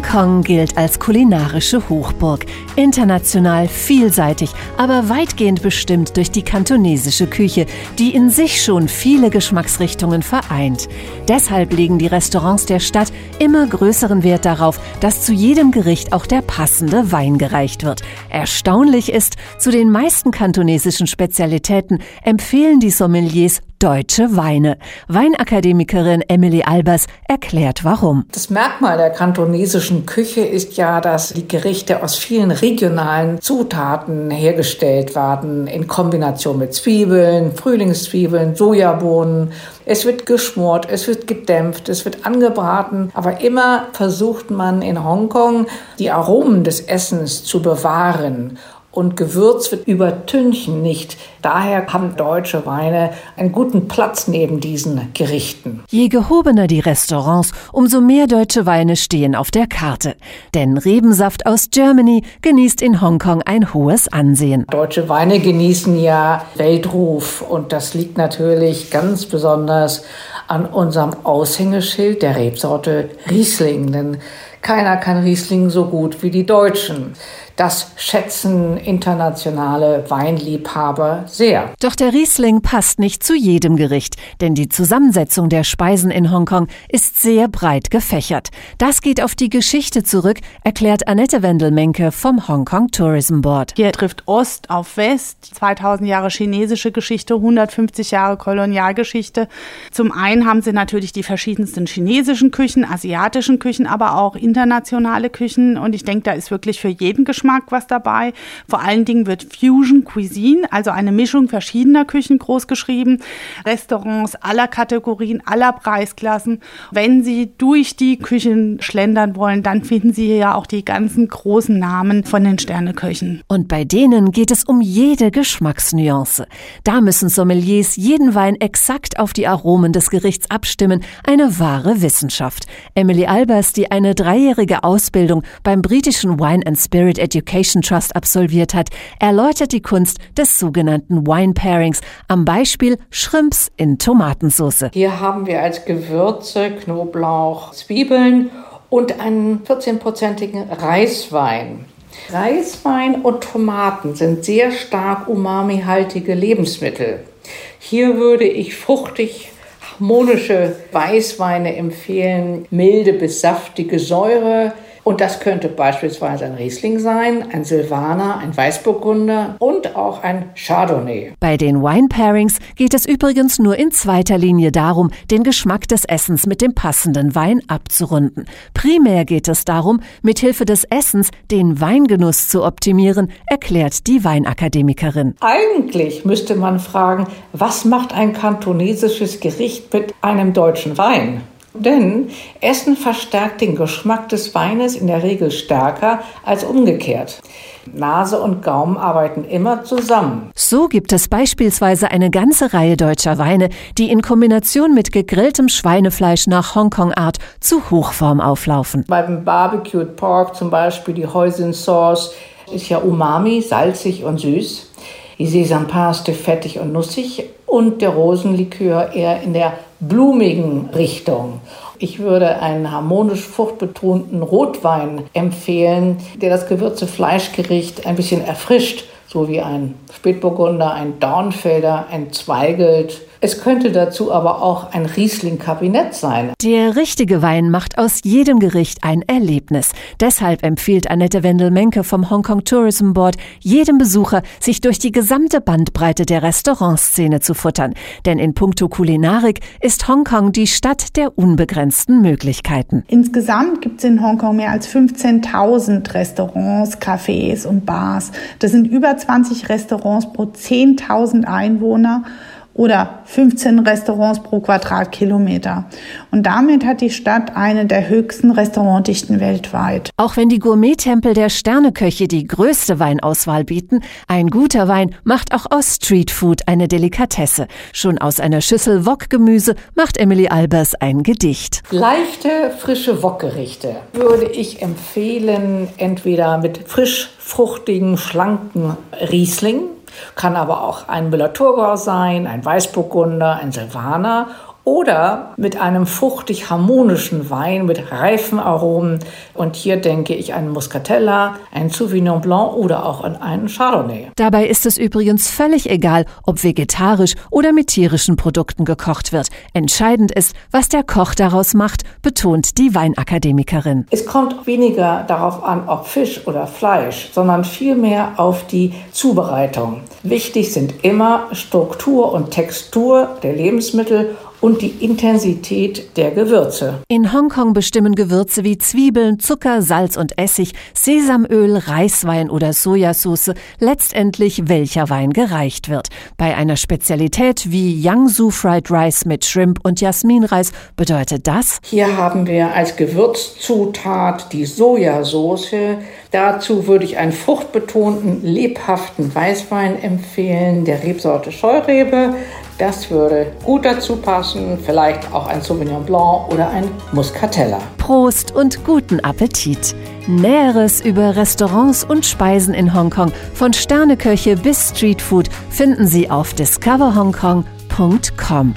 Hongkong gilt als kulinarische Hochburg, international vielseitig, aber weitgehend bestimmt durch die kantonesische Küche, die in sich schon viele Geschmacksrichtungen vereint. Deshalb legen die Restaurants der Stadt immer größeren Wert darauf, dass zu jedem Gericht auch der passende Wein gereicht wird. Erstaunlich ist, zu den meisten kantonesischen Spezialitäten empfehlen die Sommeliers deutsche Weine. Weinakademikerin Emily Albers erklärt warum. Das Merkmal der kantonesischen Küche ist ja, dass die Gerichte aus vielen regionalen Zutaten hergestellt werden, in Kombination mit Zwiebeln, Frühlingszwiebeln, Sojabohnen. Es wird geschmort, es wird gedämpft, es wird angebraten, aber immer versucht man in Hongkong die Aromen des Essens zu bewahren und Gewürz wird übertünchen nicht. Daher haben deutsche Weine einen guten Platz neben diesen Gerichten. Je gehobener die Restaurants, umso mehr deutsche Weine stehen auf der Karte. Denn Rebensaft aus Germany genießt in Hongkong ein hohes Ansehen. Deutsche Weine genießen ja Weltruf und das liegt natürlich ganz besonders an unserem Aushängeschild der Rebsorte Riesling. Denn keiner kann Riesling so gut wie die Deutschen. Das schätzen internationale Weinliebhaber sehr. Doch der Riesling passt nicht zu jedem Gericht, denn die Zusammensetzung der Speisen in Hongkong ist sehr breit gefächert. Das geht auf die Geschichte zurück, erklärt Annette Wendelmenke vom Hongkong Tourism Board. Hier trifft Ost auf West, 2000 Jahre chinesische Geschichte, 150 Jahre Kolonialgeschichte. Zum einen haben sie natürlich die verschiedensten chinesischen Küchen, asiatischen Küchen, aber auch internationale Küchen und ich denke, da ist wirklich für jeden Geschmack Geschmack was dabei. Vor allen Dingen wird Fusion Cuisine, also eine Mischung verschiedener Küchen groß geschrieben. Restaurants aller Kategorien, aller Preisklassen. Wenn Sie durch die Küchen schlendern wollen, dann finden Sie hier ja auch die ganzen großen Namen von den Sterneköchen. Und bei denen geht es um jede Geschmacksnuance. Da müssen Sommeliers jeden Wein exakt auf die Aromen des Gerichts abstimmen. Eine wahre Wissenschaft. Emily Albers, die eine dreijährige Ausbildung beim britischen Wine and Spirit Education Trust absolviert hat, erläutert die Kunst des sogenannten Wine Pairings am Beispiel Shrimps in Tomatensauce. Hier haben wir als Gewürze Knoblauch, Zwiebeln und einen 14-prozentigen Reiswein. Reiswein und Tomaten sind sehr stark umami-haltige Lebensmittel. Hier würde ich fruchtig harmonische Weißweine empfehlen, milde bis saftige Säure, und das könnte beispielsweise ein Riesling sein, ein Silvaner, ein Weißburgunder und auch ein Chardonnay. Bei den Wine Pairings geht es übrigens nur in zweiter Linie darum, den Geschmack des Essens mit dem passenden Wein abzurunden. Primär geht es darum, mithilfe des Essens den Weingenuss zu optimieren, erklärt die Weinakademikerin. Eigentlich müsste man fragen, was macht ein kantonesisches Gericht mit einem deutschen Wein? Denn Essen verstärkt den Geschmack des Weines in der Regel stärker als umgekehrt. Nase und Gaumen arbeiten immer zusammen. So gibt es beispielsweise eine ganze Reihe deutscher Weine, die in Kombination mit gegrilltem Schweinefleisch nach Hongkong-Art zu Hochform auflaufen. Beim Barbecued Pork zum Beispiel die Hoisin Sauce ist ja umami, salzig und süß. Die Sesampaste fettig und nussig und der Rosenlikör eher in der blumigen Richtung. Ich würde einen harmonisch fruchtbetonten Rotwein empfehlen, der das gewürze Fleischgericht ein bisschen erfrischt, so wie ein Spätburgunder, ein Dornfelder, ein es könnte dazu aber auch ein Riesling-Kabinett sein. Der richtige Wein macht aus jedem Gericht ein Erlebnis. Deshalb empfiehlt Annette Wendel-Menke vom Hong Kong Tourism Board jedem Besucher, sich durch die gesamte Bandbreite der Restaurantszene zu futtern. Denn in puncto Kulinarik ist Hongkong die Stadt der unbegrenzten Möglichkeiten. Insgesamt gibt es in Hongkong mehr als 15.000 Restaurants, Cafés und Bars. Das sind über 20 Restaurants pro 10.000 Einwohner oder 15 Restaurants pro Quadratkilometer. Und damit hat die Stadt eine der höchsten Restaurantdichten weltweit. Auch wenn die Gourmet-Tempel der Sterneköche die größte Weinauswahl bieten, ein guter Wein macht auch aus Streetfood eine Delikatesse. Schon aus einer Schüssel Wokgemüse macht Emily Albers ein Gedicht. Leichte, frische Wokgerichte würde ich empfehlen, entweder mit frisch fruchtigen, schlanken Riesling kann aber auch ein Müller-Thurgau sein, ein Weißburgunder, ein Silvaner oder mit einem fruchtig harmonischen Wein mit reifen Aromen. Und hier denke ich an Muscatella, ein Sauvignon Blanc oder auch an einen Chardonnay. Dabei ist es übrigens völlig egal, ob vegetarisch oder mit tierischen Produkten gekocht wird. Entscheidend ist, was der Koch daraus macht, betont die Weinakademikerin. Es kommt weniger darauf an, ob Fisch oder Fleisch, sondern vielmehr auf die Zubereitung. Wichtig sind immer Struktur und Textur der Lebensmittel und die Intensität der Gewürze. In Hongkong bestimmen Gewürze wie Zwiebeln, Zucker, Salz und Essig, Sesamöl, Reiswein oder Sojasauce letztendlich welcher Wein gereicht wird. Bei einer Spezialität wie Yangsu Fried Rice mit Shrimp und Jasminreis bedeutet das? Hier haben wir als Gewürzzutat die Sojasauce. Dazu würde ich einen fruchtbetonten, lebhaften Weißwein empfehlen, der Rebsorte Scheurebe. Das würde gut dazu passen. Vielleicht auch ein Sauvignon Blanc oder ein Muscatella. Prost und guten Appetit! Näheres über Restaurants und Speisen in Hongkong, von Sterneköche bis Streetfood, finden Sie auf discoverhongkong.com.